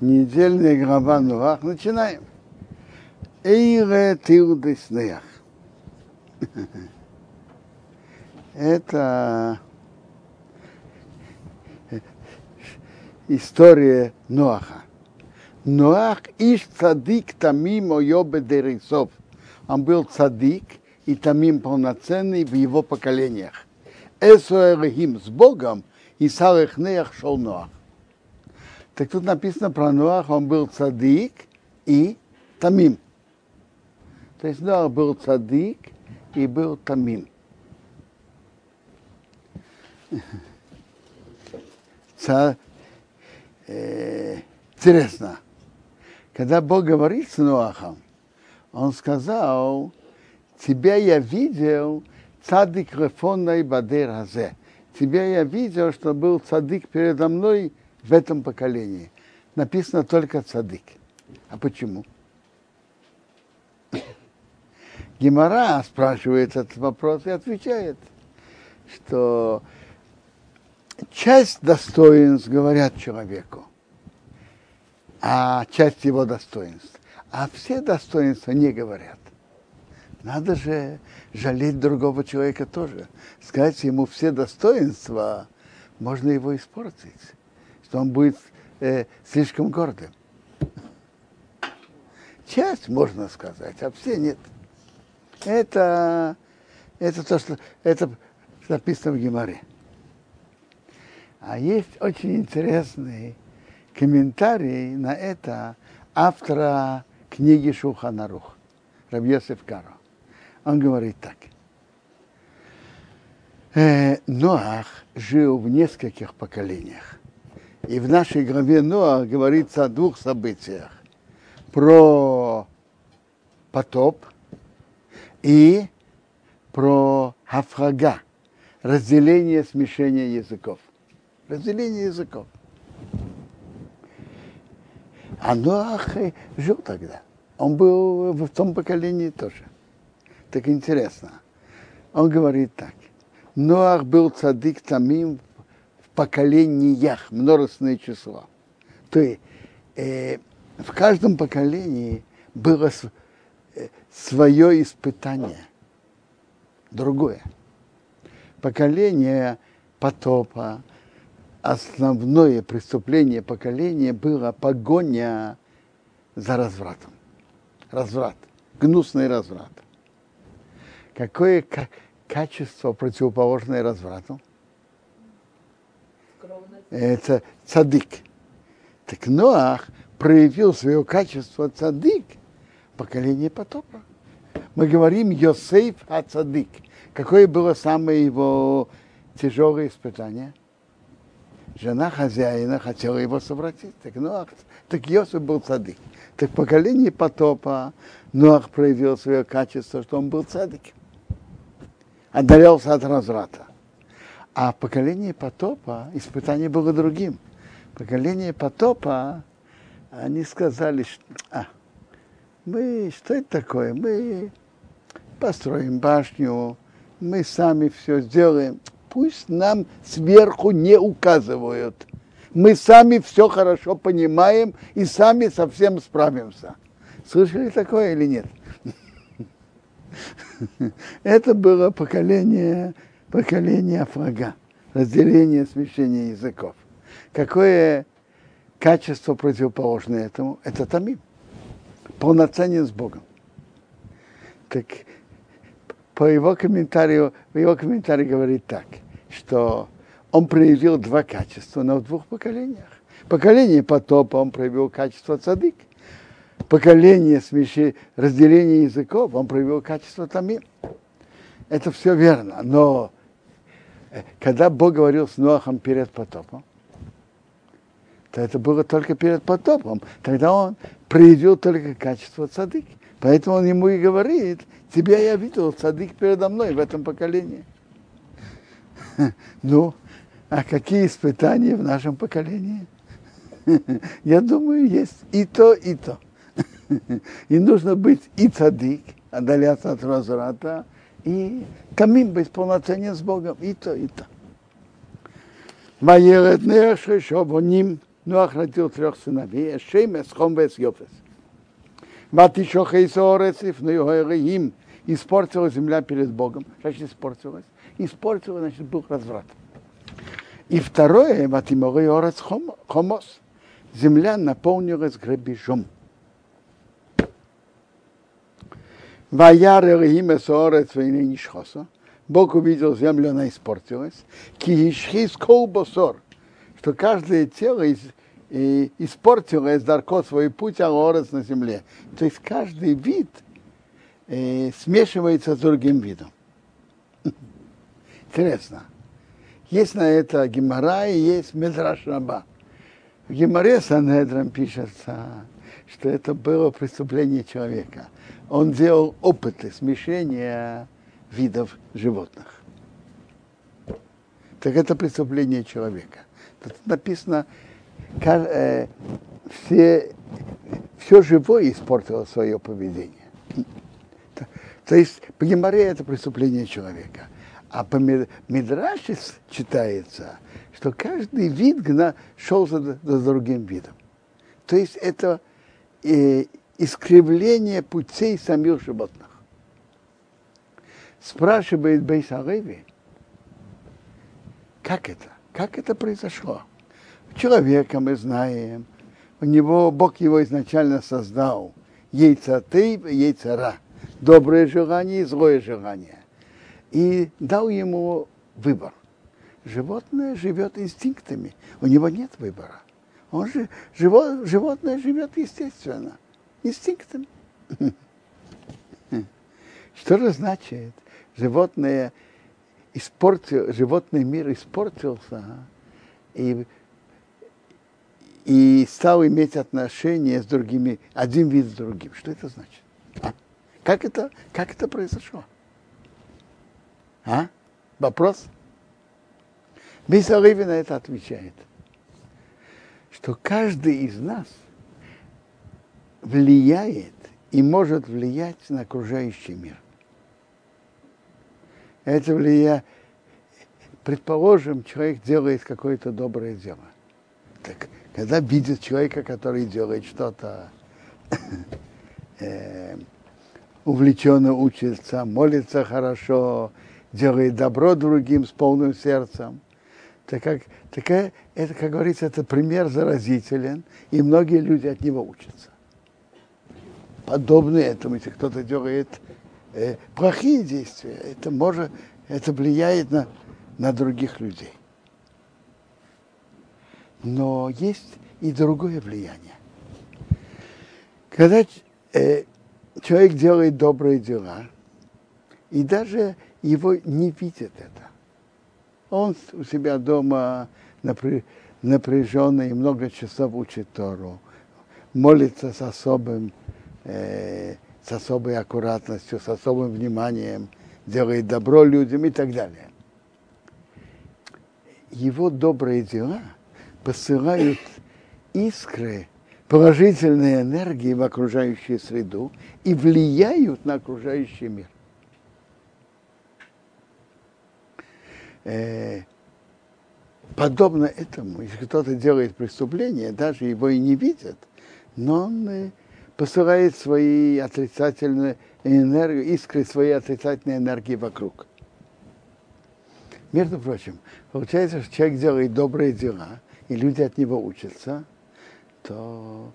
Недельная глава Нуах. Начинаем. Эйре Тилдеснеях. Это история Ноаха. Ноах иш цадик тамим ойобе дерисов. Он был цадик и тамим полноценный в его поколениях. Эсуэрхим с Богом и Салехнеях шел Ноах. Так тут написано про Ноах, он был цадик и тамим. То есть Ноах был цадик и был тамим. Ца, э, интересно, когда Бог говорит с Ноахом, он сказал, тебя я видел, цадик рефонной бадер хазе. Тебя я видел, что был цадик передо мной в этом поколении. Написано только цадык. А почему? Гемора спрашивает этот вопрос и отвечает, что часть достоинств говорят человеку, а часть его достоинств, а все достоинства не говорят. Надо же жалеть другого человека тоже. Сказать ему все достоинства, можно его испортить что он будет э, слишком гордым. Часть можно сказать, а все нет. Это, это то, что это написано в Геморе. А есть очень интересный комментарий на это автора книги Шуханарух, Рабьесев Каро. Он говорит так. Э, Ноах жил в нескольких поколениях. И в нашей главе Ноа говорится о двух событиях. Про потоп и про хафрага, разделение, смешение языков. Разделение языков. А Ноах жил тогда. Он был в том поколении тоже. Так интересно. Он говорит так. Ноах был цадик тамим поколениях, множественное число. То есть э, в каждом поколении было э, свое испытание, другое. Поколение потопа, основное преступление поколения было погоня за развратом. Разврат, гнусный разврат. Какое качество противоположное разврату? Это цадык. Так Ноах проявил свое качество цадык поколение потопа. Мы говорим Йосейф а цадык. Какое было самое его тяжелое испытание? Жена хозяина хотела его совратить. Так, Ноах, так Йосиф был цадык. Так поколение потопа Ноах проявил свое качество, что он был цадык. Отдалялся от разврата. А поколение потопа испытание было другим. Поколение потопа, они сказали, что а, мы, что это такое? Мы построим башню, мы сами все сделаем. Пусть нам сверху не указывают. Мы сами все хорошо понимаем и сами совсем справимся. Слышали такое или нет? Это было поколение поколение врага, разделение, смещение языков. Какое качество противоположное этому? Это тамим. Полноценен с Богом. Так по его комментарию, в его комментарии говорит так, что он проявил два качества, но в двух поколениях. Поколение потопа он проявил качество цадык. Поколение смещи, разделения языков он проявил качество тамим. Это все верно, но когда Бог говорил с Ноахом перед потопом, то это было только перед потопом. Тогда он проявил только качество цадык. Поэтому он ему и говорит, тебя я видел, цадык передо мной в этом поколении. Ну, а какие испытания в нашем поколении? Я думаю, есть и то, и то. И нужно быть и цадык, отдаляться от разврата, и камим быть полноценен с Богом, и то, и то. Ваерет неши, чтобы ним Ноах родил трех сыновей, Шеймес, Хомвес, Йофес. Ватишоха и Соорецев, но его им испортилась земля перед Богом. Значит, испортилась. Испортилась, значит, был разврат. И второе, Ватиморы Орец Хомос. Земля наполнилась грабежом. Бог увидел землю, она испортилась. Киишхис колбосор, что каждое тело из, и испортилось дарко свой путь, а орец на земле. То есть каждый вид э, смешивается с другим видом. Интересно. Есть на это Гемора и есть Медраш Раба. В Геморе Санедром пишется, что это было преступление человека. Он делал опыты смешения видов животных. Так это преступление человека. Тут написано, э, все, все живое испортило свое поведение. То есть по Геморе это преступление человека. А по Мидраше читается, что каждый вид шел за, за другим видом. То есть это э, искривление путей самих животных спрашивает Бейсареви, как это? Как это произошло? Человека мы знаем, у него, Бог его изначально создал, яйца ты, яйца ра, доброе желание и злое желание. И дал ему выбор. Животное живет инстинктами, у него нет выбора. Он же, живо, животное живет естественно, инстинктами. Что же значит? животное испортил, животный мир испортился и, и стал иметь отношения с другими, один вид с другим. Что это значит? А? Как, это, как это произошло? А? Вопрос? Бейсариви на это отвечает, что каждый из нас влияет и может влиять на окружающий мир – это влияет. Предположим, человек делает какое-то доброе дело. Так, когда видит человека, который делает что-то, э, увлеченно учится, молится хорошо, делает добро другим с полным сердцем, так как, такая, это, как говорится, это пример заразителен, и многие люди от него учатся. Подобно этому, если кто-то делает э, плохие действия, это может, это влияет на, на других людей. Но есть и другое влияние. Когда э, человек делает добрые дела, и даже его не видит это. Он у себя дома напряженный, много часов учит Тору, молится с особым э, с особой аккуратностью, с особым вниманием, делает добро людям и так далее. Его добрые дела посылают искры положительной энергии в окружающую среду и влияют на окружающий мир. Э, подобно этому, если кто-то делает преступление, даже его и не видят, но он э, посылает свои отрицательные энергии, искры своей отрицательной энергии вокруг. Между прочим, получается, что человек делает добрые дела, и люди от него учатся, то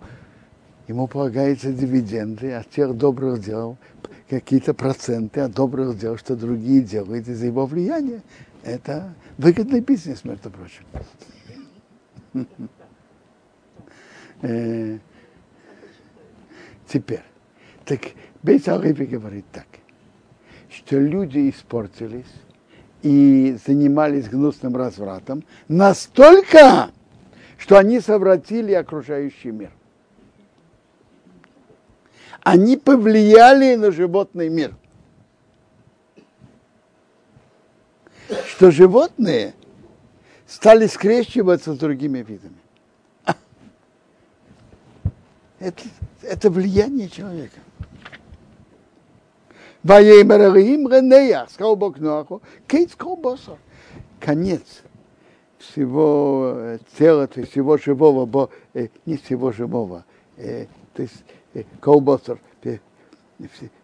ему полагаются дивиденды от тех добрых дел, какие-то проценты от добрых дел, что другие делают из-за его влияния. Это выгодный бизнес, между прочим. Теперь, так Бейт Алиби говорит так, что люди испортились и занимались гнусным развратом настолько, что они совратили окружающий мир. Они повлияли на животный мир. Что животные стали скрещиваться с другими видами. Это это влияние человека. Сказал Бог Ноаху, кейт колбоса. Конец всего тела, то есть всего живого, бо, э, не всего живого, э, то есть э, колбосер, э,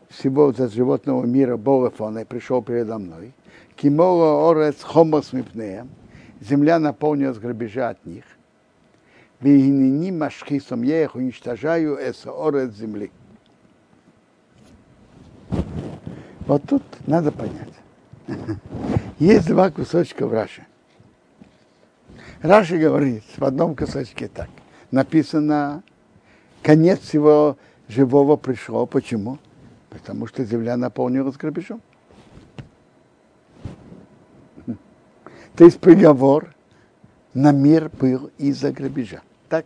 всего от животного мира Болефона пришел передо мной. Кимола орец хомос мипнеем. Земля наполнилась грабежа от них. Вегинини машхисом я их уничтожаю эс орец земли. Вот тут надо понять. Есть два кусочка в Раше. Раши говорит в одном кусочке так. Написано, конец всего живого пришло. Почему? Потому что земля наполнилась грабежом. То есть приговор на мир был из-за грабежа. Так?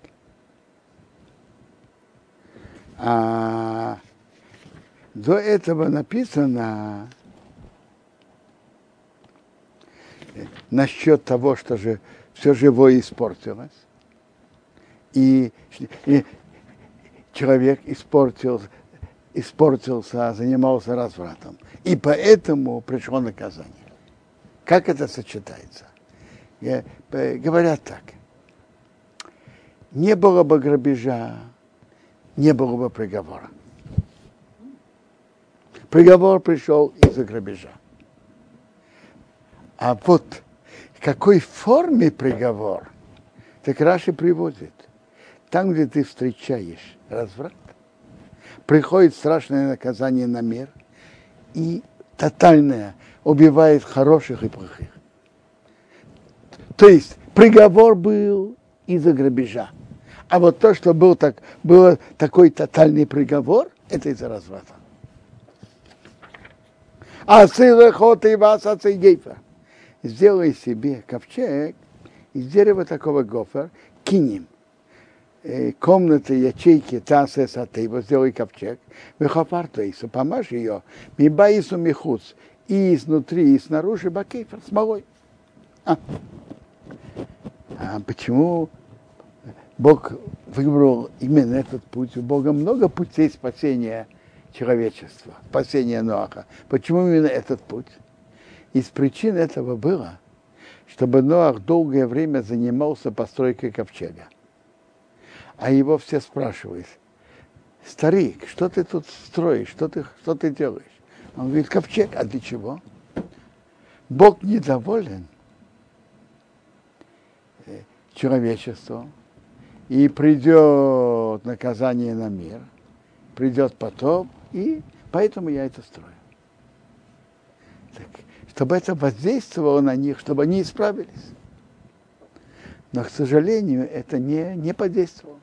А до этого написано насчет того, что же все живое испортилось. И, и человек испортился, испортился, занимался развратом. И поэтому пришло наказание. Как это сочетается? Я, говорят так. Не было бы грабежа, не было бы приговора. Приговор пришел из-за грабежа. А вот в какой форме приговор, так Раши приводит. Там, где ты встречаешь разврат, приходит страшное наказание на мир и тотальное убивает хороших и плохих. То есть приговор был из-за грабежа. А вот то, что был так, был такой тотальный приговор, это из-за разврата. А сылахот и вас гейфа. Сделай себе ковчег из дерева такого гофер, кинем Э, комнаты, ячейки, тасе сатыва, сделай ковчег, вехапар тейсу, помажь ее, мибаису михуц, и изнутри, и снаружи бакейфер, смолой. А. а почему Бог выбрал именно этот путь? У Бога много путей спасения человечества, спасения Ноаха. Почему именно этот путь? Из причин этого было, чтобы Ноах долгое время занимался постройкой ковчега а его все спрашивают, старик, что ты тут строишь, что ты, что ты делаешь? Он говорит, ковчег, а для чего? Бог недоволен э, человечеством, и придет наказание на мир, придет потоп, и поэтому я это строю. Так, чтобы это воздействовало на них, чтобы они исправились. Но, к сожалению, это не, не подействовало.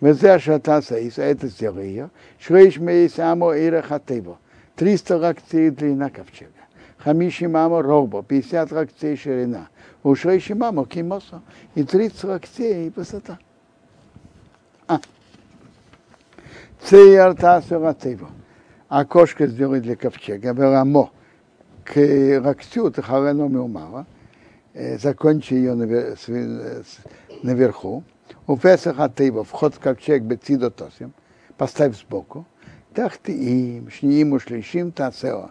Везе шатаса, и это сделай ее. Шлейш мейс амо ира хатево. 300 локтей длина ковчега. Хамиши мамо робо, 50 локтей ширина. У шлейши мамо кимосо. И 30 локтей высота. А. Окошко сделай для ковчега. Веламо. К локтю, это халено милмала. Закончи ее наверху. У Песаха Тейва, вход в ковчег Бецидо Тосим, поставь сбоку. Так ты им, шниим ушлишим тацео.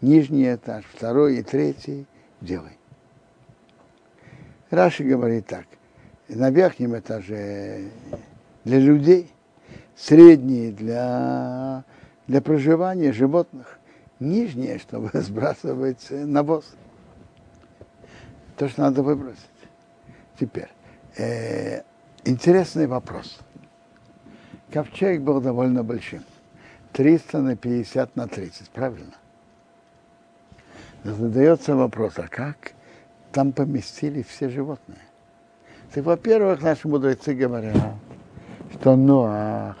Нижний этаж, второй и третий делай. Раши говорит так. На верхнем этаже для людей, средний для, для проживания животных, нижнее, чтобы сбрасывать навоз. То, что надо выбросить. Теперь, э, Интересный вопрос. Ковчег был довольно большим. 300 на 50 на 30, правильно? Задается вопрос, а как там поместили все животные? Так, во-первых, наши мудрецы говорят, что Ноах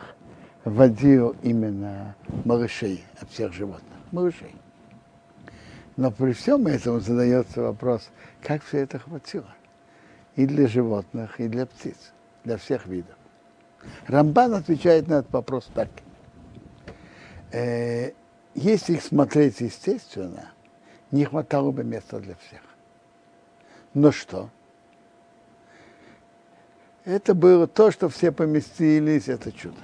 водил именно малышей от всех животных. Малышей. Но при всем этом задается вопрос, как все это хватило? И для животных, и для птиц для всех видов. Рамбан отвечает на этот вопрос так. Э, если их смотреть естественно, не хватало бы места для всех. Но что? Это было то, что все поместились, это чудо.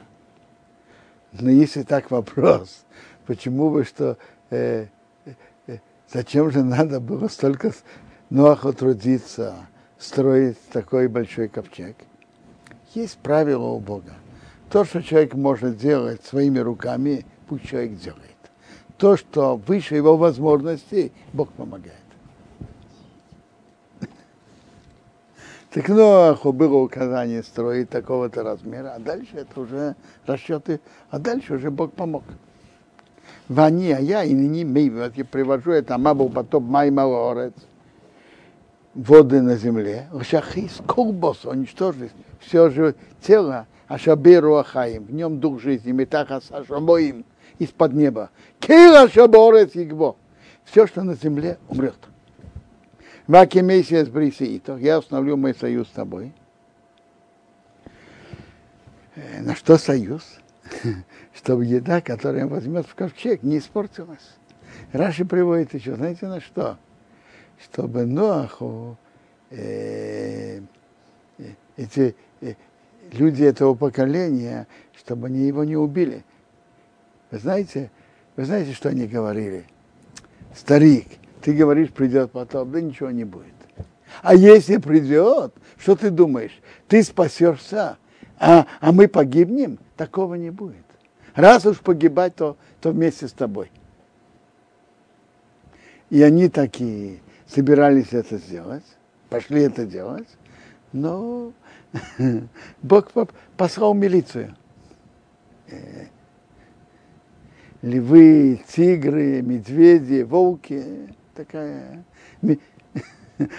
Но если так вопрос, почему бы что, э, э, зачем же надо было столько Ноаху трудиться, строить такой большой ковчег. Есть правило у Бога. То, что человек может делать своими руками, пусть человек делает. То, что выше его возможностей, Бог помогает. Так Ноаху было указание строить такого-то размера, а дальше это уже расчеты, а дальше уже Бог помог. Вани, а я и ныне мей, вот я привожу это, а был потоп май малорец, воды на земле, шахис колбос, уничтожить все же тело, а шаберу ахаим, в нем дух жизни, метаха сашамоим, из-под неба. Кира шаборец игбо. Все, что на земле, умрет. Ваки месяц брисиитов, я установлю мой союз с тобой. На что союз? Чтобы еда, которую он возьмет в ковчег, не испортилась. Раши приводит еще, знаете, на что? Чтобы Ноаху э, эти э, люди этого поколения, чтобы они его не убили. Вы знаете, вы знаете, что они говорили? Старик, ты говоришь, придет потом, да ничего не будет. А если придет, что ты думаешь? Ты спасешься, а, а мы погибнем? Такого не будет. Раз уж погибать, то, то вместе с тобой. И они такие собирались это сделать, пошли это делать, но Бог послал милицию. Львы, тигры, медведи, волки, такая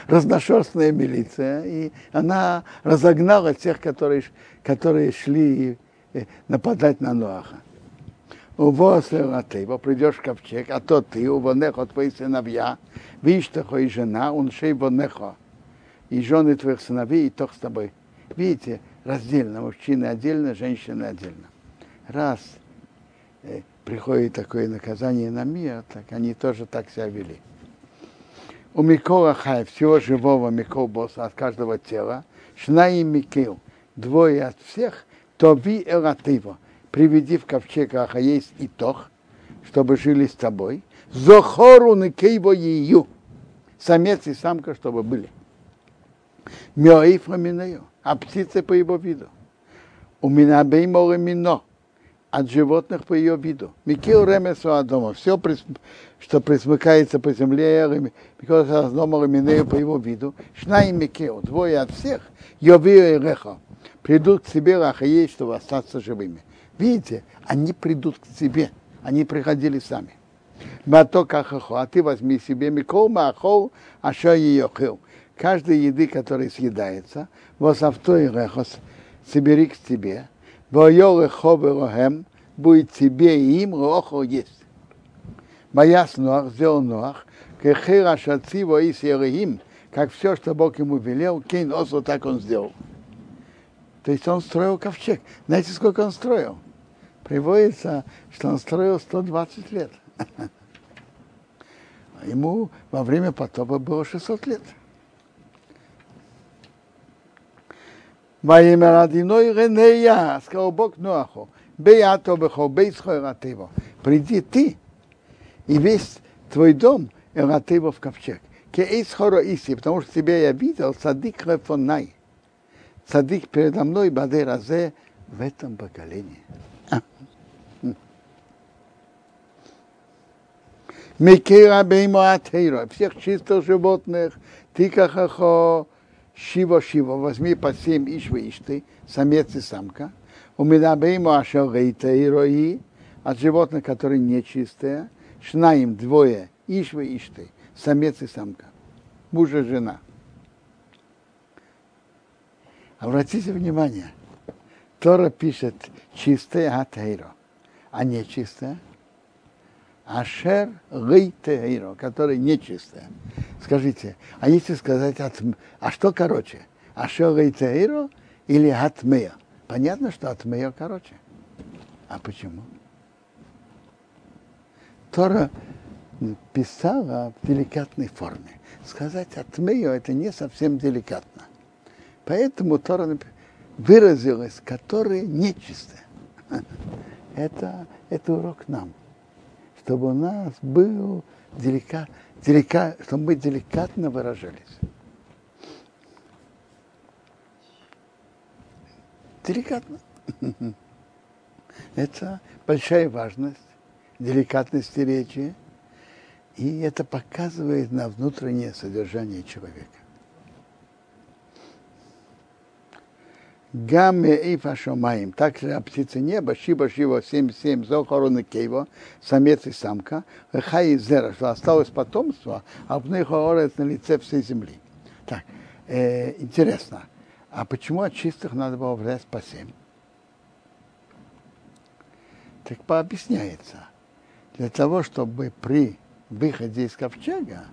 разношерстная милиция, и она разогнала тех, которые, которые шли э, нападать на Ноаха. Увозил ты, его придешь в ковчег, а то ты, увонехо твои сыновья, видишь, такой жена, он шей вонехо, и жены твоих сыновей, и тох с тобой. Видите, раздельно, мужчины отдельно, женщины отдельно. Раз э, приходит такое наказание на мир, так они тоже так себя вели. У Микола Хай, всего живого Микол босса от каждого тела, Шнаи Микил, двое от всех, то ви элатыво, приведи в ковчег Аха есть и тох, чтобы жили с тобой, Зохору Никейво Ию, самец и самка, чтобы были. Мёиф Раминею, а птицы по его виду. У меня бейморы мино, от животных по ее виду. Микил ремесу Адома. Все, что присмыкается по земле, Микил Адома Реминею по его виду. Шнай Микил, двое от всех, Йовио и Реха. Придут к себе Рахаей, чтобы остаться живыми. Видите, они придут к тебе. Они приходили сами. Мато кахахо, а ты возьми себе Микол Махол, а что ее хил. Каждой еды, которая съедается, вот авто и рехос, собери к Воелеховелохем будет тебе и им лохо есть. Мояс Ноах сделал Ноах, кехера шацива и сереим, как все, что Бог ему велел, кейн осо так он сделал. То есть он строил ковчег. Знаете, сколько он строил? Приводится, что он строил 120 лет. Ему во время потопа было 600 лет. Ваимерадиной Ренея, сказал Бог Ноаху, Беятобехо, Бейсхо Эратево, приди ты и весь твой дом Эратево в ковчег. Кеисхоро Иси, потому что тебя я видел, садик Рефонай. Садик передо мной, Баде Разе, в этом поколении. А. Микера Беймо Атейро, всех чистых животных, Тикахахо, Шиво Шиво, возьми по семь ишвы ишты, самец и самка. У меня бейму ашел рейта и рои, от животных, которые нечистые, шнаим двое, ишвы ишты, самец и самка, муж и жена. Обратите внимание, Тора пишет чистое атеиро, а нечистое Ашер Гейтеиро, которая нечистая. Скажите, а если сказать от... А что короче? Ашер Гейтеиро или Атмея? Понятно, что Атмея короче. А почему? Тора писала в деликатной форме. Сказать Атмею это не совсем деликатно. Поэтому Тора выразилась, которая нечистая. Это, это урок нам чтобы у нас был делика, делика, чтобы мы деликатно выражались. Деликатно. Это большая важность деликатности речи, и это показывает на внутреннее содержание человека. Гамме и фашомаем. Также о птице неба, шиба шива 77, зохороны кейво, самец и самка, хай зера, что осталось потомство, а них на лице всей земли. Так, э, интересно, а почему от чистых надо было влезть по семь? Так пообъясняется. Для того, чтобы при выходе из ковчега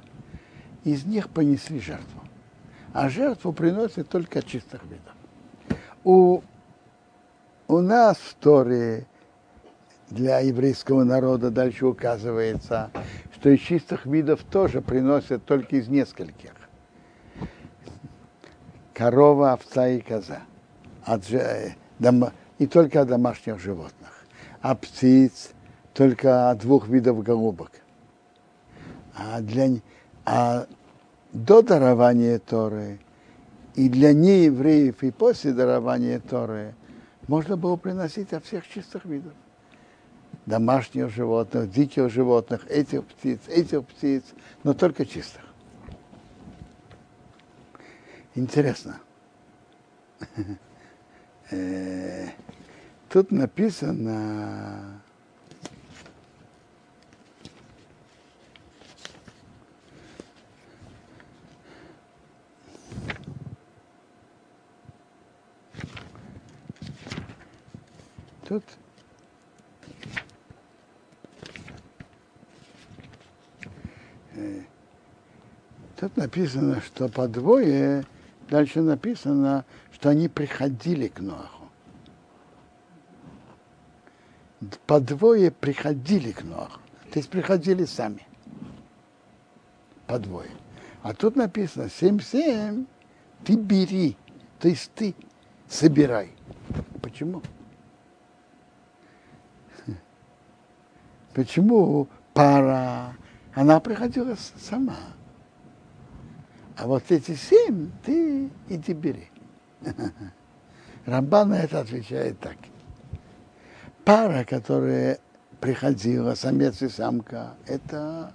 из них понесли жертву. А жертву приносят только от чистых видов у, у нас в Торе для еврейского народа дальше указывается, что из чистых видов тоже приносят только из нескольких. Корова, овца и коза. От, дом, и только от домашних животных. А птиц только от двух видов голубок. А, для, а до дарования Торы и для неевреев и после дарования Торы можно было приносить от всех чистых видов. Домашних животных, диких животных, этих птиц, этих птиц, но только чистых. Интересно. Э, тут написано Тут э, Тут написано, что по двое, дальше написано, что они приходили к Ноаху. По двое приходили к Ноаху. То есть приходили сами. По двое. А тут написано, семь-семь, ты бери. То есть ты собирай. Почему? Почему пара? Она приходила сама. А вот эти семь ты иди бери. Рамбан на это отвечает так. Пара, которая приходила, самец и самка, это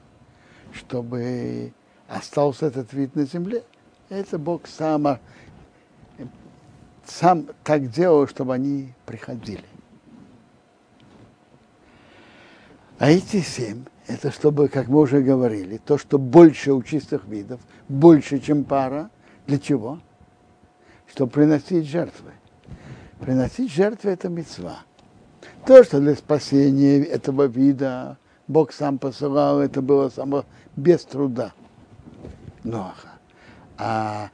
чтобы остался этот вид на земле. Это Бог сам, сам так делал, чтобы они приходили. А эти семь, это чтобы, как мы уже говорили, то, что больше у чистых видов, больше, чем пара. Для чего? Чтобы приносить жертвы. Приносить жертвы – это мецва. То, что для спасения этого вида Бог сам посылал, это было само без труда. Ноаха. А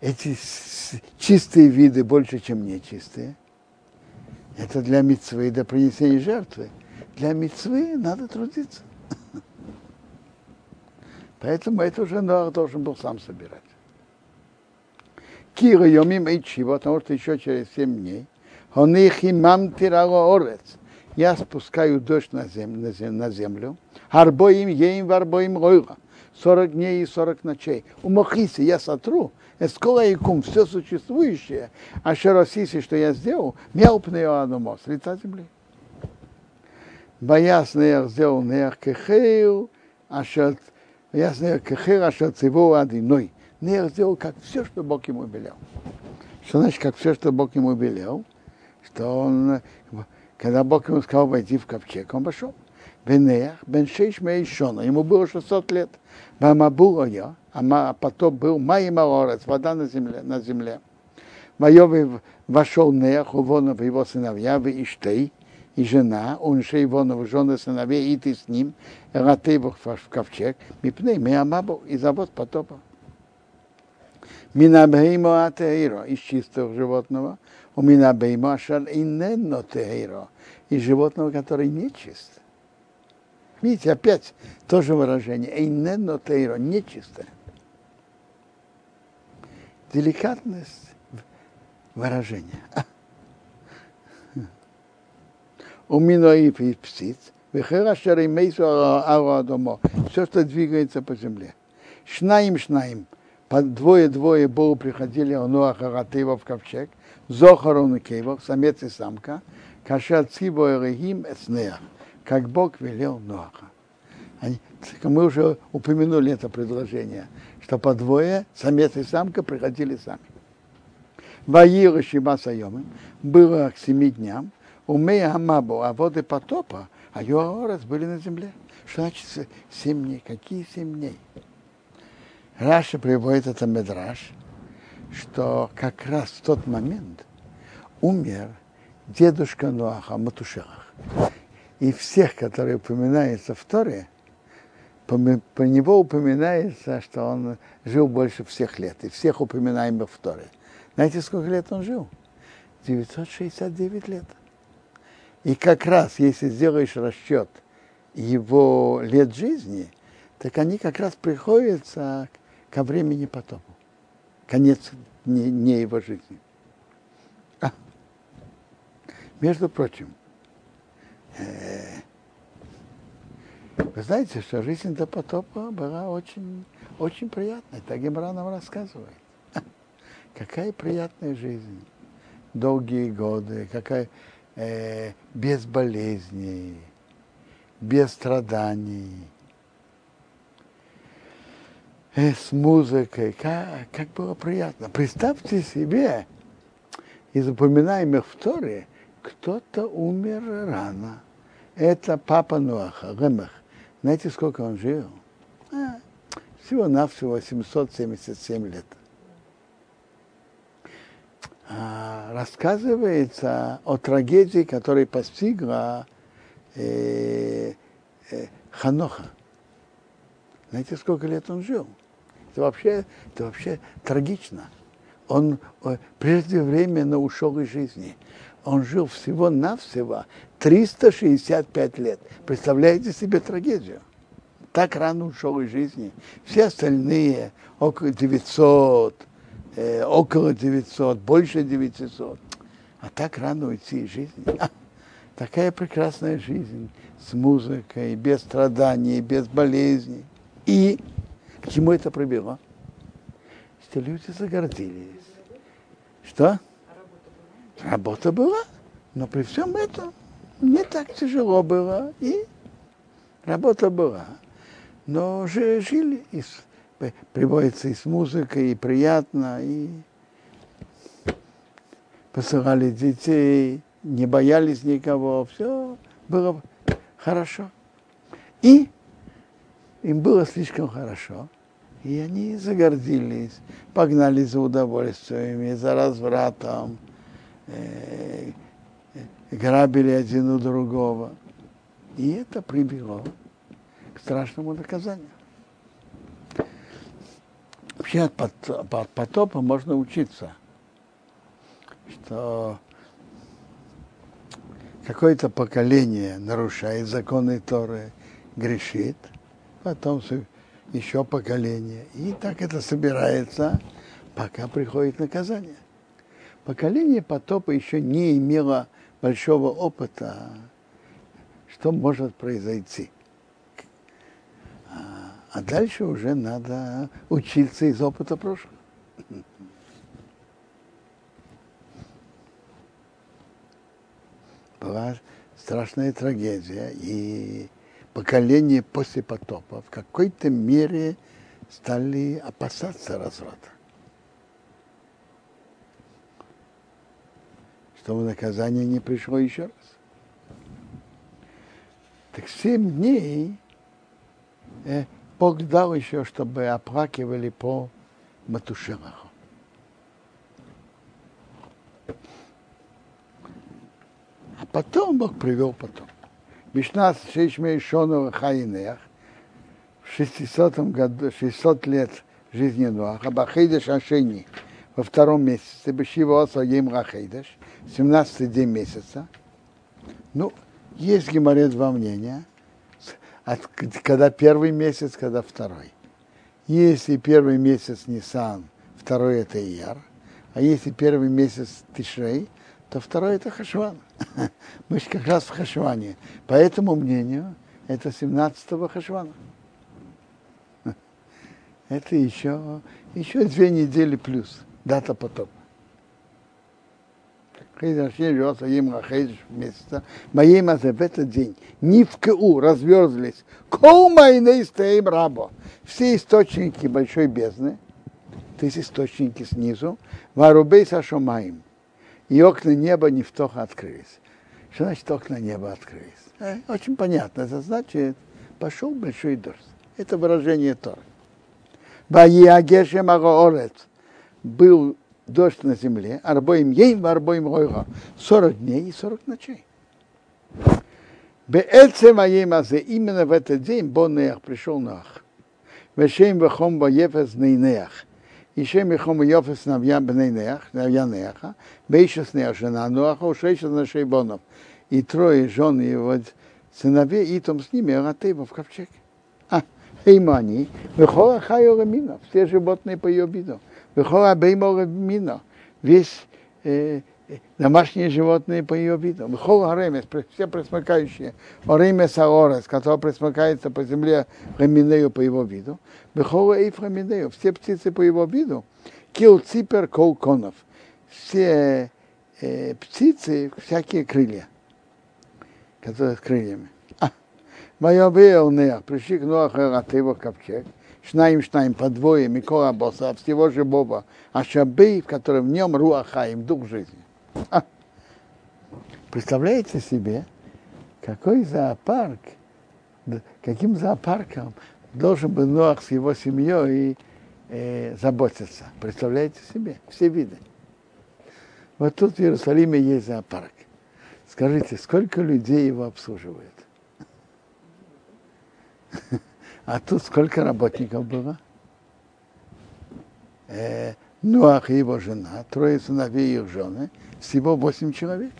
эти чистые виды больше, чем нечистые, это для мецвы и для принесения жертвы для мецвы надо трудиться. Поэтому это уже Ноах должен был сам собирать. Кира йомим и чего, потому что еще через семь дней, он их имам тирало орец. Я спускаю дождь на землю, на землю, на землю. Арбоим еим варбоим ройла. Сорок дней и сорок ночей. У Мохиси я сотру, эскола и кум, все существующее, а шеросиси, что я сделал, мяупный анумос, лица земли. Сделал Неях Кехею, Ашат, Бояс Неях Кехею, Ашат Циву Адиной. Неях сделал как все, что Бог ему велел. Что значит, как все, что Бог ему велел? Что он, когда Бог ему сказал войти в ковчег, он пошел. Бенеях, Бен Шейш Мейшона, ему было 600 лет. Бамабула я, а потом был Май Маорец, вода на земле. На земле. Майовый вошел Неях, Увонов его сыновья, в Иштей, и жена, он же его жены сыновей, и ты с ним, Ратейбах в ковчег, мипней, миамабу, и завод потопа. Минабеймо атеиро, из чистого животного, у минабеймо ашар иненно теиро, из животного, который нечист. Видите, опять то же выражение, иненно теиро, нечистое. Деликатность выражения у и птиц, вехерашер и мейсу домо, все, что двигается по земле. Шнаим, шнаим, двое-двое Богу приходили у Ноаха Ратыва в ковчег, Зохарон и Кейвах, самец и самка, Каша Цибо Регим Эснеах, как Бог велел Ноаха. Они, мы уже упомянули это предложение, что по двое, самец и самка, приходили сами. Ваира Шиба Сайомы. Было к семи дням, умея Амабу, а воды потопа, а Йоорас были на земле. Что значит семь дней? Какие семь дней? Раша приводит это Медраж, что как раз в тот момент умер дедушка Нуаха Матушелах. И всех, которые упоминаются в Торе, по, по него упоминается, что он жил больше всех лет, и всех упоминаемых в Торе. Знаете, сколько лет он жил? 969 лет. И как раз, если сделаешь расчет его лет жизни, так они как раз приходятся ко времени потопу. Конец не, не его жизни. А. Между прочим, э, вы знаете, что жизнь до потопа была очень, очень приятной. Так Гемора нам рассказывает. Какая приятная жизнь. Долгие годы, какая э, без болезней, без страданий, э, с музыкой. Как, как было приятно. Представьте себе, из упоминаемых в Торе, кто-то умер рано. Это папа Нуаха, Ремах. Знаете, сколько он жил? А, всего-навсего 777 лет. А, рассказывается о трагедии, которая постигла э, э, Ханоха. Знаете, сколько лет он жил? Это вообще, это вообще трагично. Он э, преждевременно ушел из жизни. Он жил всего-навсего 365 лет. Представляете себе трагедию? Так рано ушел из жизни. Все остальные около 900, э, около 900, больше 900. А так рано уйти из жизни. Такая прекрасная жизнь с музыкой, без страданий, без болезней. И к чему это привело? Что люди загордились. Что? Работа была. Но при всем этом не так тяжело было. И работа была. Но же жили и приводится и с музыкой, и приятно, и посылали детей, не боялись никого, все было хорошо. И им было слишком хорошо, и они загордились, погнали за удовольствиями, за развратом, э, грабили один у другого. И это привело к страшному наказанию. Вообще от потопа можно учиться, что какое-то поколение нарушает законы Торы, грешит, потом еще поколение. И так это собирается, пока приходит наказание. Поколение потопа еще не имело большого опыта, что может произойти. А дальше уже надо учиться из опыта прошлого. Была страшная трагедия, и поколение после потопа в какой-то мере стали опасаться разврата. Чтобы наказание не пришло еще раз. Так семь дней э, Бог дал еще, чтобы оплакивали по Матушелаху. А потом Бог привел потом. Мишнас Шейшмей Шонова Хаинех в 600 году, 600 лет жизни Нуаха, Бахейдеш Ашени во втором месяце, Бешива Оса Ем Рахейдеш, 17 день месяца. Ну, есть геморрет два мнения – от, когда первый месяц, когда второй. Если первый месяц Нисан, второй это Ияр, а если первый месяц Тишрей, то второй это Хашван. Мы же как раз в Хашване. По этому мнению, это 17-го Хашвана. Это еще, еще две недели плюс. Дата потопа. месяца. Моим в этот день КУ разверзлись. Колмайны стоим рабо. Все источники большой бездны, то есть источники снизу, варубей сашомаем. И окна неба не втоха открылись. Что значит окна неба открылись? Э, очень понятно. Это значит, пошел большой дождь. Это выражение Тора. Был дождь на земле, арбоим ейм, арбоим ройга. 40 дней и 40 ночей. Беэцем аем азе, именно в этот день Боннеах пришел Нах. Вешем вахом баефес нейнеах. И шем вахом баефес навья бнейнеах, навья неаха. Бейшес неах жена Нуаха, ушейшес нашей Бонов. И трое жен его сыновей, и там с ними Аратева в ковчеге. А, Хеймани, Вехора Хайора Мина, все животные по ее виду. Мина, весь э, домашние животные по ее виду. Вехора Ремес, все пресмыкающие. Оремес Аорес, который пресмыкается по земле Реминею по его виду. Вехора Эйф Реминею, все птицы по его виду. Кил Ципер Кол Конов, все э, птицы, всякие крылья которые с крыльями. Вайобейл Неах, пришли к Ноаху его ковчег, Шнаим Шнаим по двое, Микора Боса, всего Боба, а Шабей, в котором в нем Руахаим, дух жизни. А. Представляете себе, какой зоопарк, каким зоопарком должен быть Ноах с его семьей э, заботиться. Представляете себе? Все виды. Вот тут в Иерусалиме есть зоопарк. Скажите, сколько людей его обслуживает? А тут сколько работников было? Э, Нуах и его жена, трое сыновей и их жены, всего восемь человек.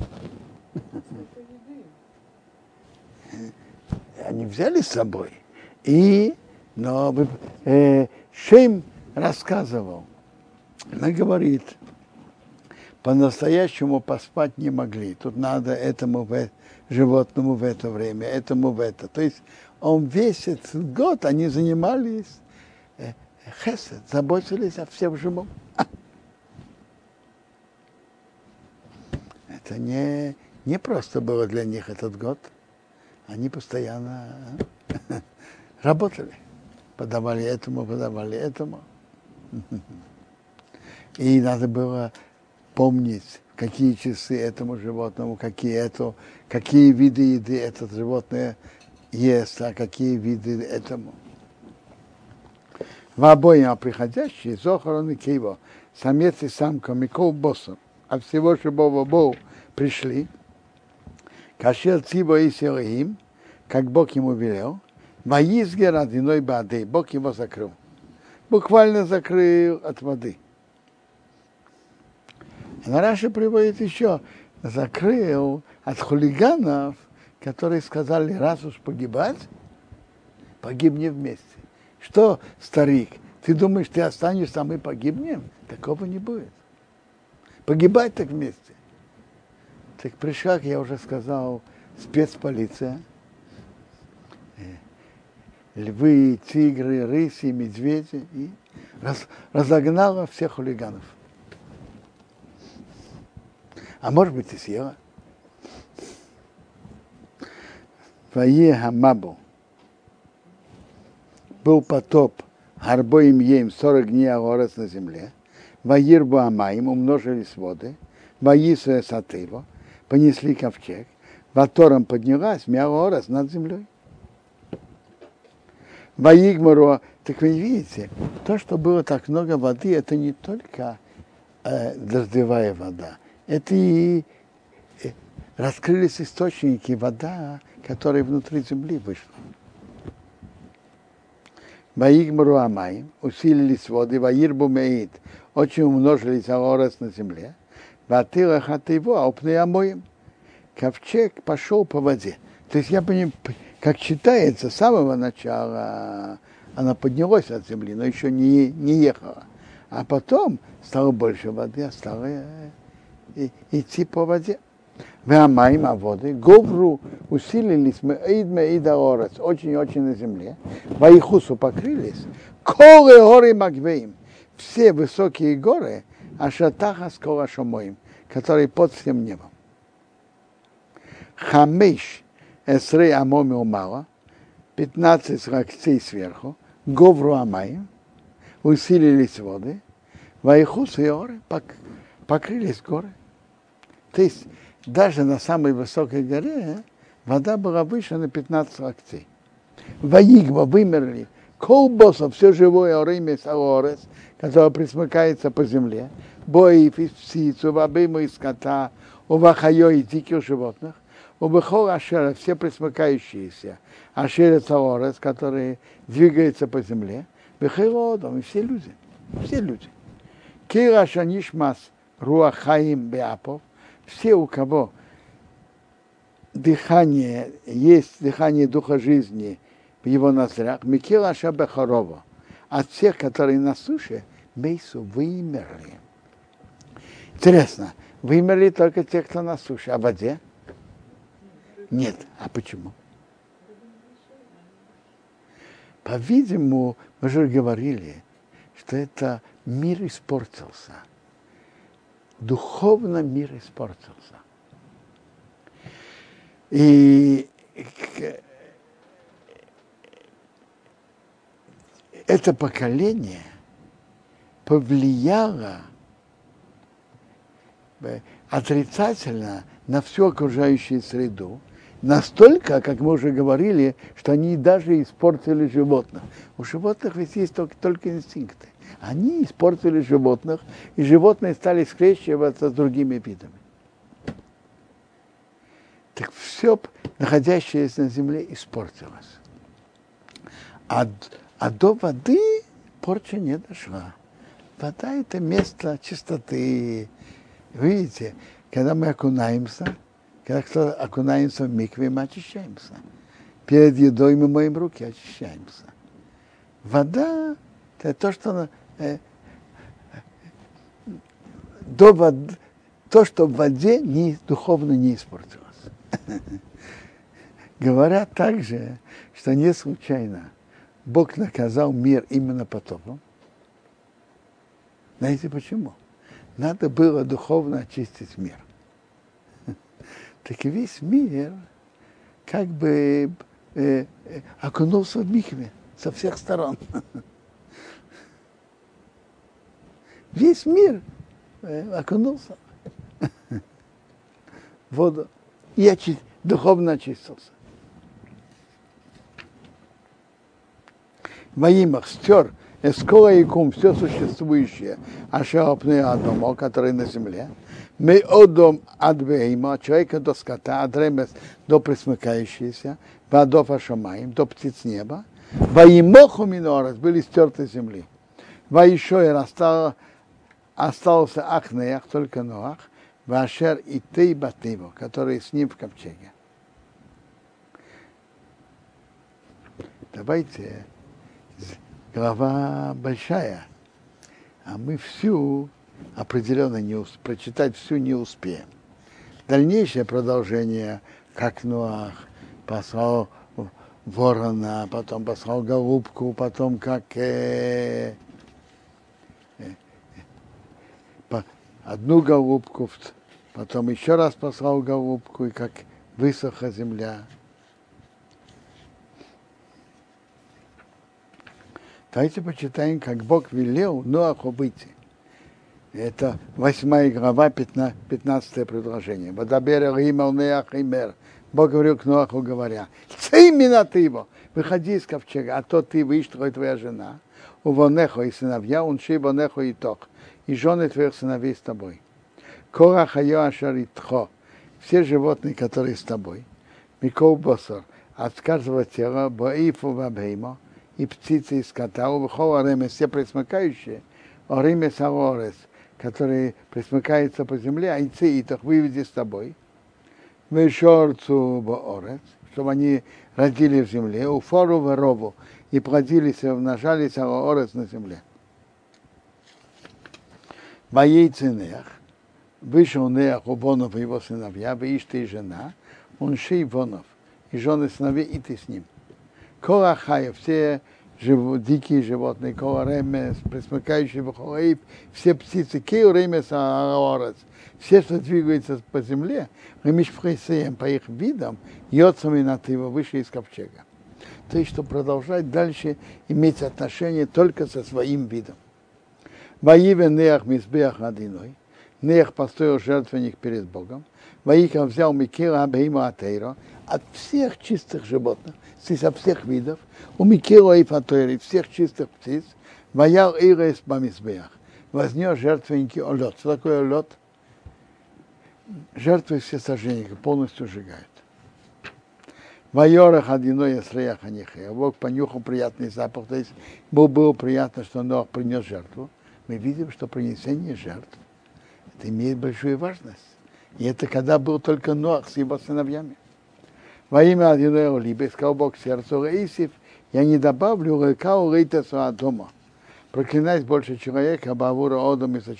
Они взяли с собой. И, но э, Шейм рассказывал, она говорит, по-настоящему поспать не могли. Тут надо этому в, животному в это время, этому в это. То есть он весь этот год они занимались э, хесед, заботились о всем живом. Это не, не просто было для них этот год. Они постоянно работали. Подавали этому, подавали этому. И надо было помнить, какие часы этому животному, какие, это, какие виды еды это животное ест, а какие виды этому. В обоим приходящие, Зохарон и Киво, самец и самка, Микол Боссом, от всего Шибова Боу пришли, Кашел Цибо и Селихим, как Бог ему велел, Ваизгер одиной бады, Бог его закрыл. Буквально закрыл от воды. Но Раша приводит еще, закрыл от хулиганов, которые сказали, раз уж погибать, погибни вместе. Что, старик, ты думаешь, ты останешься, а мы погибнем? Такого не будет. Погибать так вместе. Так пришла, я уже сказал, спецполиция, э, львы, тигры, рыси, медведи, и раз, разогнала всех хулиганов а может быть и съела. Вае Хамабу. Был потоп Гарбоим Ем 40 дней Агорец на земле. Ваирбу Амаим умножились воды. Ваису Сатыво. Понесли ковчег. Ватором поднялась Миагорец над землей. Ваигмару, так вы видите, то, что было так много воды, это не только э, дождевая вода, это и э, раскрылись источники, вода, которая внутри земли вышла. Ваигмару Амай, усилились воды, Ваирбу Меид, очень умножились аорес на земле, Ватыла Хатыво, Аупны Амоим. Ковчег пошел по воде. То есть я понимаю, как читается, с самого начала она поднялась от земли, но еще не, не ехала. А потом стало больше воды, а стало идти по воде. Веамаим, а воды, Говру усилились, мы Эид Меида Орец, очень-очень на земле, Ваихусу покрылись, Колы горы Магвеим, все высокие горы, Ашатаха Скола Шамоим, которые под всем небом. Хамеш Эсрей Амоми Умала, 15 локтей сверху, Говру Амаим, усилились воды, Ваихус и горы, покрылись горы. То есть даже на самой высокой горе вода была выше на 15 локтей. Ваигва вымерли, колбоса, все живое, оримес, аорес, которое присмыкается по земле, боев из птицу, вабыму из скота, у вахайо и диких животных, у бехол ашера, все присмыкающиеся, ашера цаорес, которые двигаются по земле, бехайлодом, и все люди, все люди. Кира шанишмас руахаим беапов, все, у кого дыхание, есть дыхание духа жизни в его ноздрях, Микила Шабехарова, от всех, которые на суше, Мейсу вымерли. Интересно, вымерли только те, кто на суше, а в воде? Нет. А почему? По-видимому, мы же говорили, что это мир испортился духовно мир испортился. И это поколение повлияло отрицательно на всю окружающую среду, настолько, как мы уже говорили, что они даже испортили животных. У животных ведь есть только, только инстинкты. Они испортили животных, и животные стали скрещиваться с другими видами. Так все, находящееся на земле, испортилось. А, а до воды порча не дошла. Вода – это место чистоты. Видите, когда мы окунаемся, когда окунаемся в микве, мы очищаемся. Перед едой мы моем руки, очищаемся. Вода – это то, что э, до воды, то, что в воде не, духовно не испортилось. Говорят также, что не случайно Бог наказал мир именно потопом. Знаете почему? Надо было духовно очистить мир. Так и весь мир как бы э, э, окунулся в микве со всех сторон. Весь мир э, окунулся в воду и духовно очистился. Воимах стер эскола и кум, все существующее, ашаопны адомо, который на земле, мы одом адвейма, человека до скота, адремес до присмыкающейся, водов ашамаем, до птиц неба, воимоху минорас были стерты земли. Воишоер осталось остался Ахнеях, только Ноах, Вашер и Тей Батыво, который с ним в ковчеге. Давайте, глава большая, а мы всю определенно не усп... прочитать всю не успеем. Дальнейшее продолжение, как Ноах послал ворона, потом послал голубку, потом как э, одну голубку, потом еще раз послал голубку, и как высохла земля. Давайте почитаем, как Бог велел Ноаху выйти. Это восьмая глава, 15 предложение. Бадабер Имер. Бог говорил к Ноаху, говоря, «Цей именно ты его, выходи из ковчега, а то ты выйдешь, твоя жена, у Вонехо и сыновья, он Вонехо и ток, и жены твоих сыновей с тобой. Кора хайо ашаритхо, все животные, которые с тобой. Микол босор, от каждого тела, боифу вабеймо, и птицы из скота, у все присмыкающие, оремес аорес, которые присмыкаются по земле, а и их выведи с тобой. Вешорцу боорец, чтобы они родили в земле, у фору в и плодились, умножались аорец на земле. Боей ценех, вышел Неах у Вонов и его сыновья, вы ты и жена, он шей Вонов, и жены сыновей, и ты с ним. Корахая, все жив, дикие животные, коаремес, пресмыкающие бахоаиб, все птицы, кеуремес аорец, все, что двигается по земле, мы мишпхайсеем по их видам, йоцами на его выше из ковчега. То есть, что продолжать дальше иметь отношение только со своим видом. Воиве Неах Мизбеах Адиной. Неах построил жертвенник перед Богом. Ваика взял Микира Абейма Атейро от всех чистых животных, есть от всех видов, у Микира и Фатойри, всех чистых птиц, Ваял Ирес Бамизбеах. Вознес жертвенники олет. Что такое олет? Жертвы все сожжения полностью сжигают. Майорах одиной среях анихе. Бог понюхал приятный запах. То есть Богу было приятно, что Нох принес жертву. Мы видим, что принесение жертв это имеет большую важность. И это когда был только Ноах с его сыновьями. Во имя одиной Либе сказал Бог сердцу Раисив, я не добавлю река у Рейтеса дома. Проклинать больше человека, Бавура Одом из-за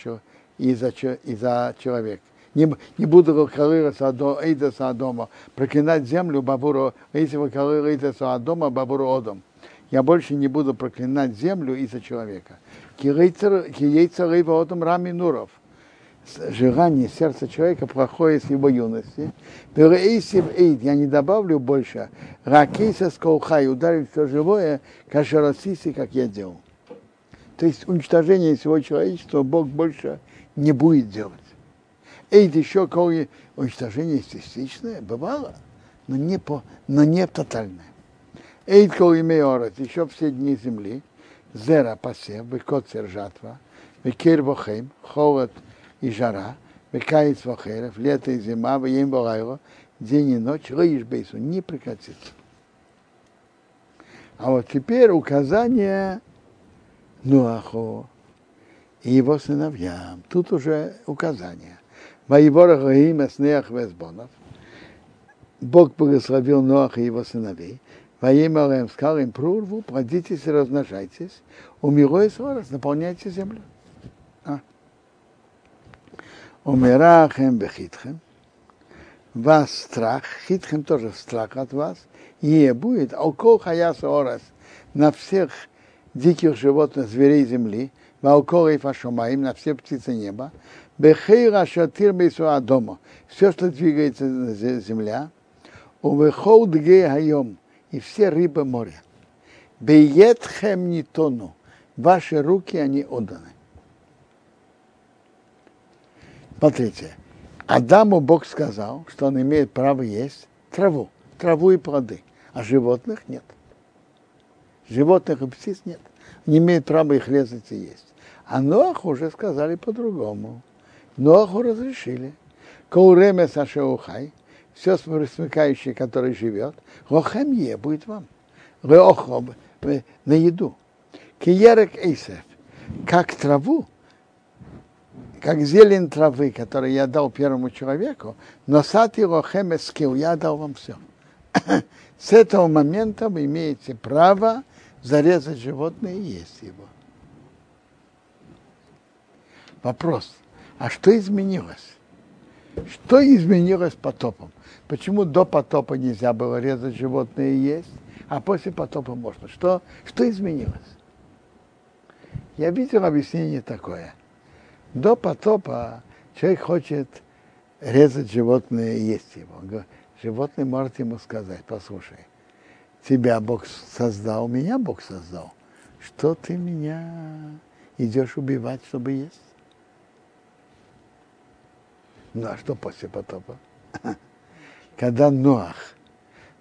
из из человека не, не буду калыраться Эйдеса дома, проклинать землю Бабуру, если вы калыриться дома Бабуру Одом. Я больше не буду проклинать землю из-за человека. Киейца рыба Одом Рами Нуров. Желание сердца человека проходит с его юности. Я не добавлю больше. Ракейса сколхай, ударить все живое, кашарасиси, как я делал. То есть уничтожение всего человечества Бог больше не будет делать. Эйд еще какое уничтожение частичное бывало, но не, по, но не тотальное. Эйд кол имеорет, еще все дни земли, зера посев, выкот жатва, векер вохем, холод и жара, векаец вохерев, лето и зима, веем вогайло, день и ночь, рыишь бейсу, не прекратится. А вот теперь указание Нуаху и его сыновьям. Тут уже указание. Воевора Гаим Эснеах Везбонов. Бог благословил Ноах и его сыновей. Воема Рэм сказал им, прорву, плодитесь и размножайтесь, умирой сорос, наполняйте землю. А. Умирахем бехитхем. Вас страх, хитхем тоже страх от вас, и будет, алкол хаяса орас, на всех диких животных, зверей земли, валкол и фашомаим, на все птицы неба, Бехейра шатир дома. Все, что двигается на земля. Увехол дге хайом. И все рыбы моря. Беетхем не тону. Ваши руки, они отданы. Смотрите, Адаму Бог сказал, что он имеет право есть траву, траву и плоды, а животных нет. Животных и птиц нет. Не имеет права их резать и есть. А Ноах уже сказали по-другому. Ноху разрешили. Кауреме Сашеухай, все смыкающее, который живет, Рохамье будет вам. Реохом на еду. Киерек Эйсев, как траву, как зелень травы, которую я дал первому человеку, но рохем скил, я дал вам все. С этого момента вы имеете право зарезать животное и есть его. Вопрос – а что изменилось? Что изменилось потопом? Почему до потопа нельзя было резать животные и есть, а после потопа можно? Что, что изменилось? Я видел объяснение такое. До потопа человек хочет резать животное и есть его. Животное может ему сказать, послушай, тебя Бог создал, меня Бог создал. Что ты меня идешь убивать, чтобы есть? Ну а что после потопа? Когда Ноах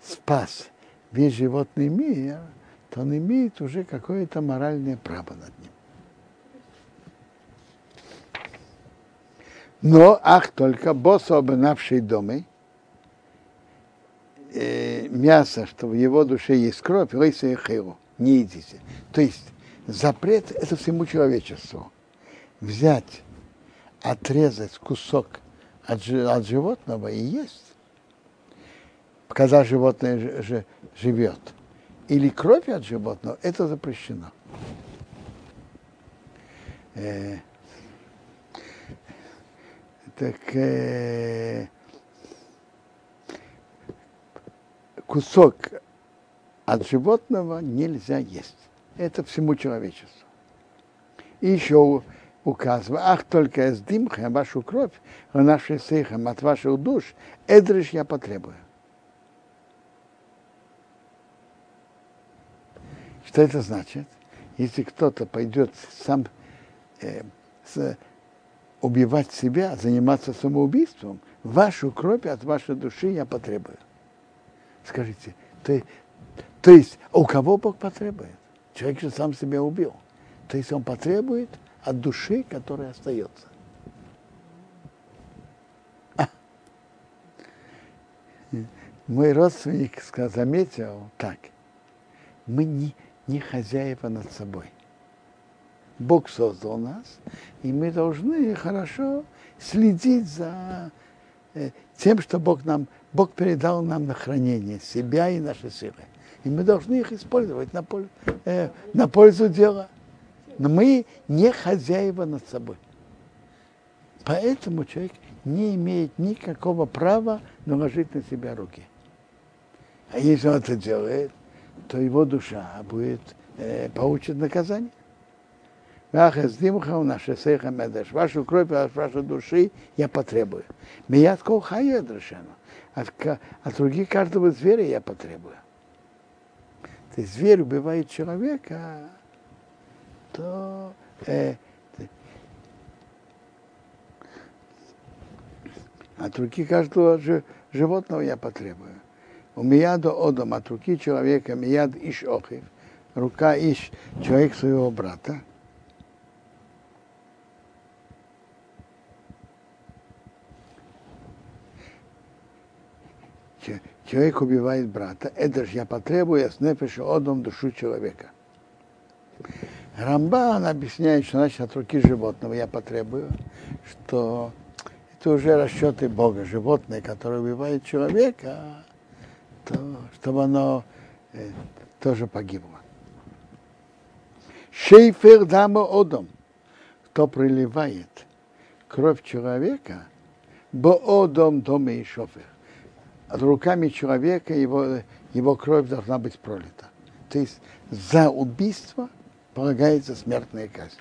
спас весь животный мир, то он имеет уже какое-то моральное право над ним. Но, ах, только босс, обнавший дома, э, мясо, что в его душе есть кровь, рейса и не едите. То есть запрет это всему человечеству. Взять, отрезать кусок от, от животного и есть, когда животное ж, живет. Или кровь от животного, это запрещено. Э, так э, кусок от животного нельзя есть. Это всему человечеству. И еще указывает, ах, только с дымхем вашу кровь, а наши сыхом от ваших душ, эдриш я потребую. Что это значит? Если кто-то пойдет сам э, с, убивать себя, заниматься самоубийством, вашу кровь от вашей души я потребую. Скажите, то, то есть у кого Бог потребует? Человек же сам себя убил. То есть он потребует от души, которая остается. А. Мой родственник заметил так. Мы не, не хозяева над собой. Бог создал нас, и мы должны хорошо следить за э, тем, что Бог нам, Бог передал нам на хранение себя и наши силы. И мы должны их использовать на, пользу, э, на пользу дела. Но мы не хозяева над собой. Поэтому человек не имеет никакого права наложить на себя руки. А если он это делает, то его душа будет э, получит наказание. Вашу кровь, вашу души я потребую. Мият колхая дрешену. От, от руки каждого зверя я потребую. То есть зверь убивает человека, то э, от руки каждого животного я потребую. У мияда одом от руки человека мияд иш охив, рука иш человек своего брата. Человек убивает брата, это же я потребую с нефеша одном душу человека. Рамбан объясняет, что значит от руки животного я потребую, что это уже расчеты Бога. Животное, которое убивает человека, то чтобы оно э, тоже погибло. Шейфер дама одом, кто приливает кровь человека, бо одом доме и шофер руками человека его, его кровь должна быть пролита. То есть за убийство полагается смертная казнь.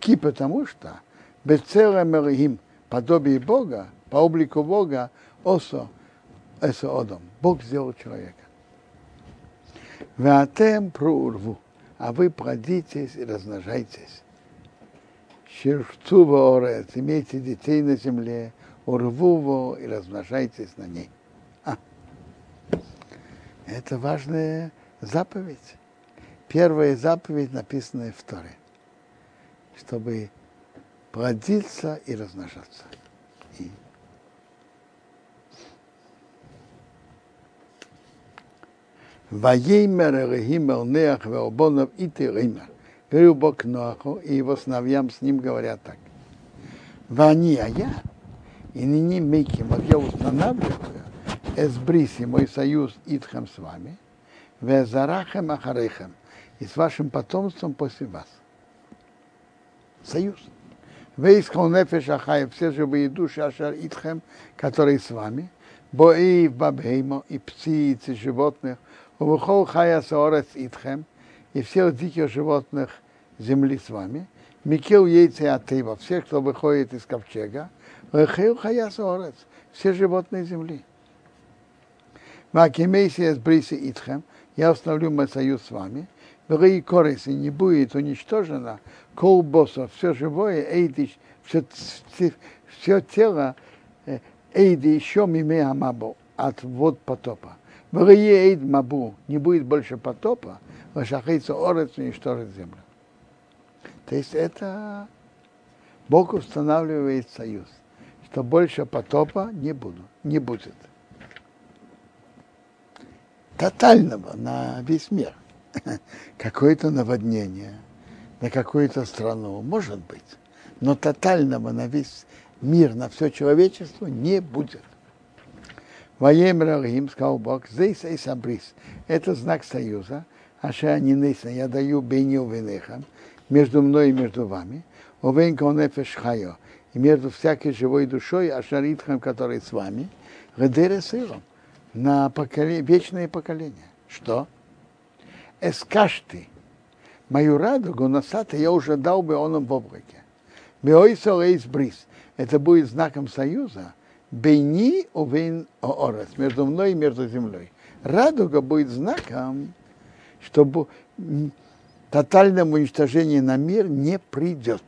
Ки потому что Бецелем Элохим, подобие Бога, по облику Бога, осо, эсо одом. Бог сделал человека. Ватем проурву, а вы плодитесь и размножайтесь. Шерфцу орец, имейте детей на земле, урву и размножайтесь на ней. Это важная заповедь. Первая заповедь, написанная в Торе, чтобы плодиться и размножаться. И Ваеймер Элохим Элнеах Веобонов и Тиример. Говорил Бог Ноаху, и его сыновьям с ним говорят так. Вани, а я, и ныне Мейки, вот я устанавливаю Эсбриси, мой союз Итхам с вами, Везарахем Ахарехем, и с вашим потомством после вас. Союз. Вейскал нефеш ахаев, все живые души Ашар Итхем, которые с вами, Бои Бабеймо, и птиц, и животных, Увухол хая саорец Итхем, и всех диких животных земли с вами, Микел яйца Атева, все, кто выходит из ковчега, Вехил хая саорец, все животные земли. Макимейсия с Бриси Итхем, я установлю мой союз с вами. Враи Корис, и не будет уничтожено колбоса, все живое, эйди, все, все тело, эйди еще миме амабо, от вод потопа. Враи эйд мабу, не будет больше потопа, вашахейца орец уничтожит землю. То есть это Бог устанавливает союз, что больше потопа не буду, не будет тотального на весь мир. Какое-то наводнение на какую-то страну может быть, но тотального на весь мир, на все человечество не будет. Воем Рахим, сказал Бог, здесь и сабрис. Это знак союза. Аша не я даю беню венехам, между мной и между вами. Овенка онефеш хайо. и между всякой живой душой, а шаритхом, который с вами, Гедере сыром, на поколе... вечное поколение. Что? Эскашты, мою радугу носата я уже дал бы он в облаке. Меойсо брис. Это будет знаком союза. Бейни увейн орес. Между мной и между землей. Радуга будет знаком, чтобы тотальное уничтожение на мир не придет.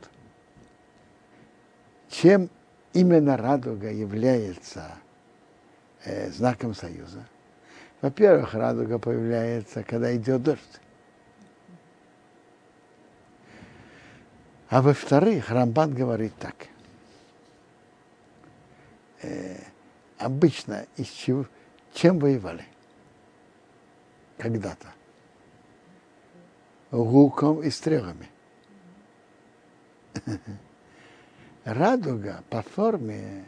Чем именно радуга является э, знаком союза? Во-первых, радуга появляется, когда идет дождь. А во-вторых, Рамбан говорит так. Э, обычно из чего, чем воевали? Когда-то. Луком и стрелами. Радуга по форме,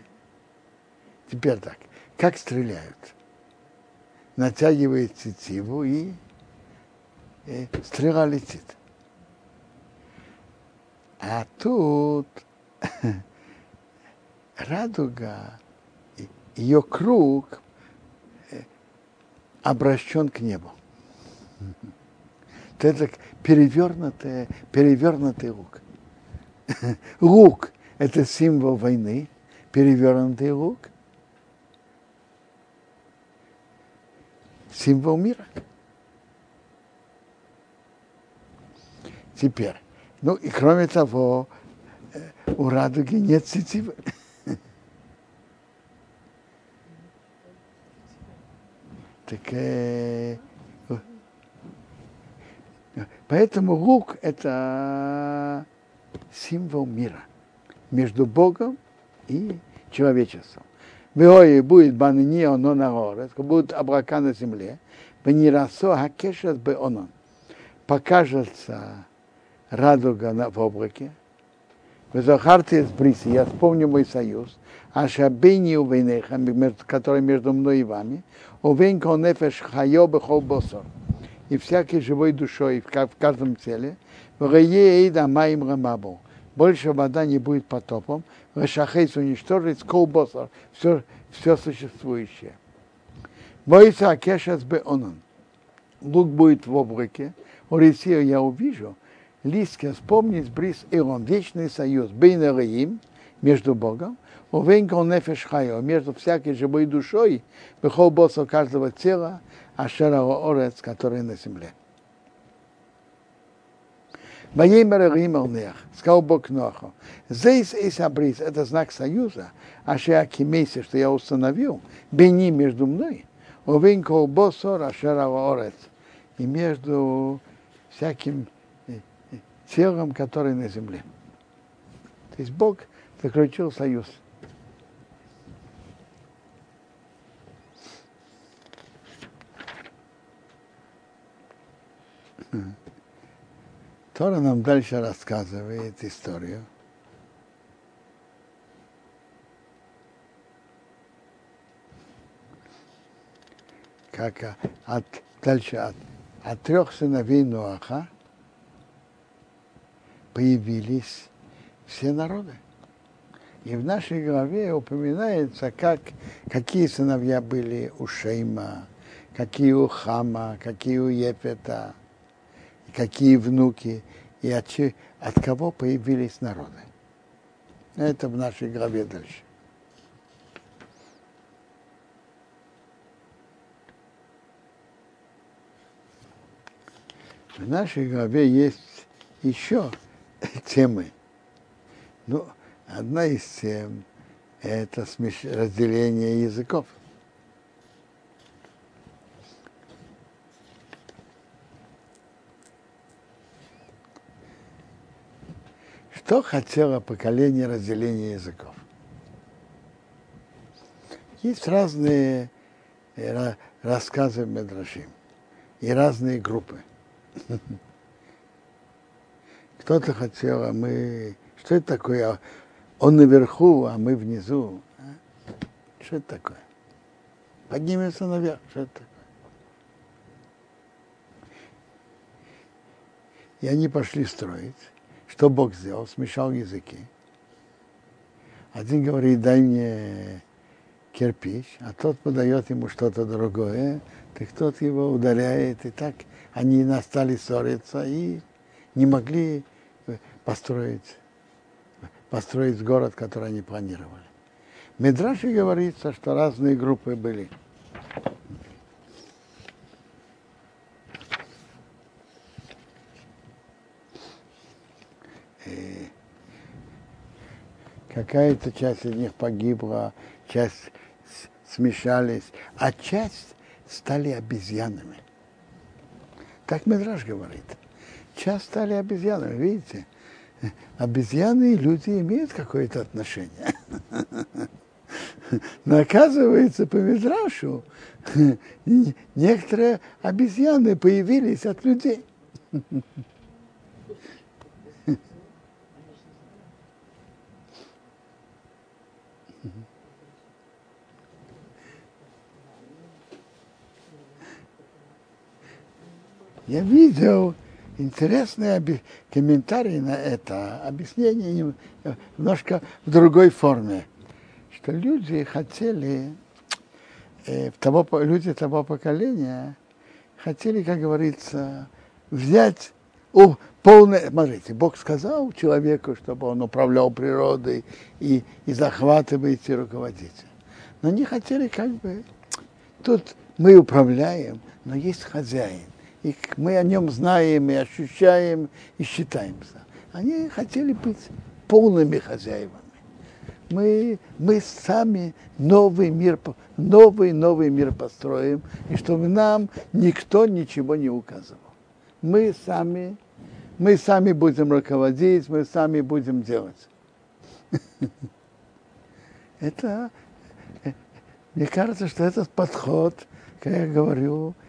теперь так, как стреляют? Натягивает тетиву и, и стрела летит. А тут радуга, ее круг э, обращен к небу. Это перевернутый, перевернутый лук. Лук – это символ войны, перевернутый лук – символ мира. Теперь, ну и кроме того, э, у радуги нет сетивы. Так, э, поэтому лук – это символ мира между Богом и человечеством. Веой будет банни оно на горе, будут облака на земле, бенирасо хакешет бы оно. Покажется радуга на, в облаке. Везахарте с бриси, я вспомню мой союз, а шабейни у вейнеха, который между мной и вами, у венко нефеш хайо бехол босор, и всякой живой душой в каждом теле, в рее маим рамабу, больше вода не будет потопом, Рашахейс уничтожить колбосор, все, все существующее. Боится Акешас Беонан. Лук будет в облаке, у я увижу, листья вспомнить бриз Илон, вечный союз, Бейн Раим, между Богом, у Венкол Нефеш Хайо, между всякой живой душой, Бехол Босо каждого тела, Ашера Орец, который на земле. Сказал Бог Ноху, здесь есть абрис, это знак союза, а Акимейсе, что я установил, бени между мной, Овинко Босор, Ашера Орец, и между всяким телом, который на земле. То есть Бог заключил союз. Тора нам дальше рассказывает историю. Как от, дальше от, от трех сыновей Нуаха появились все народы. И в нашей главе упоминается, как, какие сыновья были у Шейма, какие у Хама, какие у Епета, какие внуки, и от, от кого появились народы. Это в нашей главе дальше. В нашей главе есть еще темы. Ну, одна из тем – это разделение языков. Что хотело поколение разделения языков? Есть разные э, рассказы Медрашим и разные группы. Кто-то хотел, а мы... Что это такое? Он наверху, а мы внизу. А? Что это такое? Поднимется наверх. Что это такое? И они пошли строить. Что Бог сделал? Смешал языки. Один говорит, дай мне кирпич, а тот подает ему что-то другое, так тот его ударяет, и так они настали ссориться и не могли построить, построить город, который они планировали. В Медраше говорится, что разные группы были. Какая-то часть из них погибла, часть смешались, а часть стали обезьянами. Так Медраж говорит. Часть стали обезьянами, видите? Обезьяны и люди имеют какое-то отношение. Но оказывается, по Медрашу некоторые обезьяны появились от людей. Я видел интересные комментарии на это, объяснение немножко в другой форме, что люди хотели, э, того, люди того поколения хотели, как говорится, взять о, полное, смотрите, Бог сказал человеку, чтобы он управлял природой и, и захватывает и руководить. Но они хотели как бы, тут мы управляем, но есть хозяин и мы о нем знаем и ощущаем и считаемся. Они хотели быть полными хозяевами. Мы, мы сами новый мир, новый, новый мир построим, и чтобы нам никто ничего не указывал. Мы сами, мы сами будем руководить, мы сами будем делать. Это, мне кажется, что этот подход, как я говорю, Э,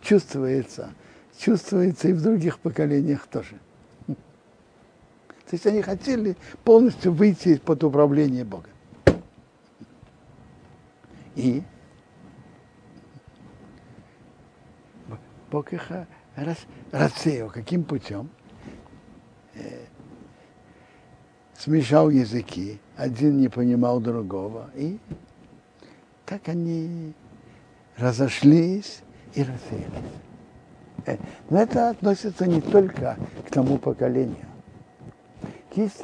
чувствуется, чувствуется и в других поколениях тоже. То есть они хотели полностью выйти под управление Бога. И Бог их рас, рассеял. Каким путем? Э, смешал языки, один не понимал другого. И так они разошлись и рассеялись. Э, но это относится не только к тому поколению. Есть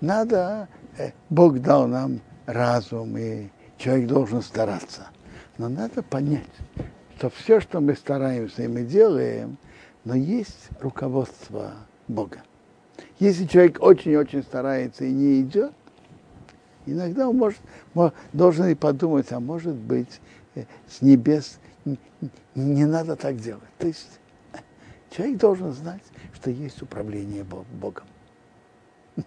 надо, э, Бог дал нам разум, и человек должен стараться. Но надо понять, что все, что мы стараемся и мы делаем, но есть руководство Бога. Если человек очень-очень старается и не идет, иногда он может, должен и подумать, а может быть, э, с небес не надо так делать. То есть человек должен знать, что есть управление Богом.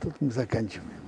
Тут мы заканчиваем.